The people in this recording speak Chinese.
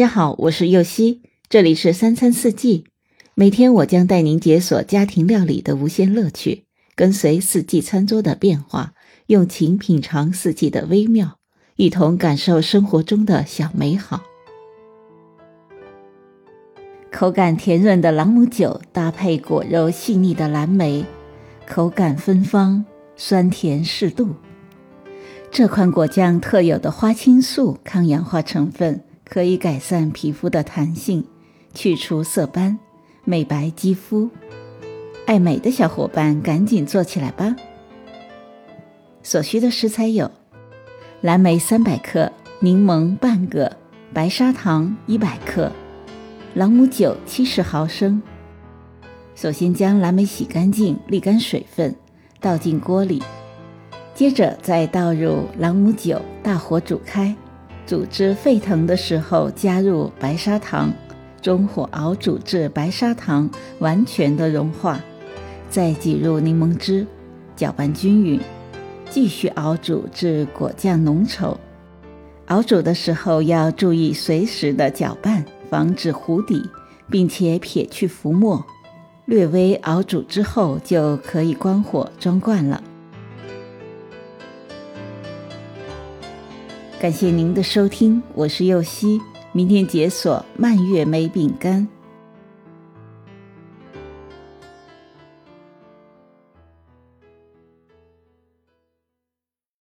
大家好，我是右希，这里是三餐四季。每天我将带您解锁家庭料理的无限乐趣，跟随四季餐桌的变化，用情品尝四季的微妙，一同感受生活中的小美好。口感甜润的朗姆酒搭配果肉细腻的蓝莓，口感芬芳，酸甜适度。这款果酱特有的花青素抗氧化成分。可以改善皮肤的弹性，去除色斑，美白肌肤。爱美的小伙伴赶紧做起来吧！所需的食材有：蓝莓三百克、柠檬半个、白砂糖一百克、朗姆酒七十毫升。首先将蓝莓洗干净，沥干水分，倒进锅里，接着再倒入朗姆酒，大火煮开。煮至沸腾的时候，加入白砂糖，中火熬煮至白砂糖完全的融化，再挤入柠檬汁，搅拌均匀，继续熬煮至果酱浓稠。熬煮的时候要注意随时的搅拌，防止糊底，并且撇去浮沫。略微熬煮之后，就可以关火装罐了。感谢您的收听，我是右希。明天解锁蔓越莓饼干。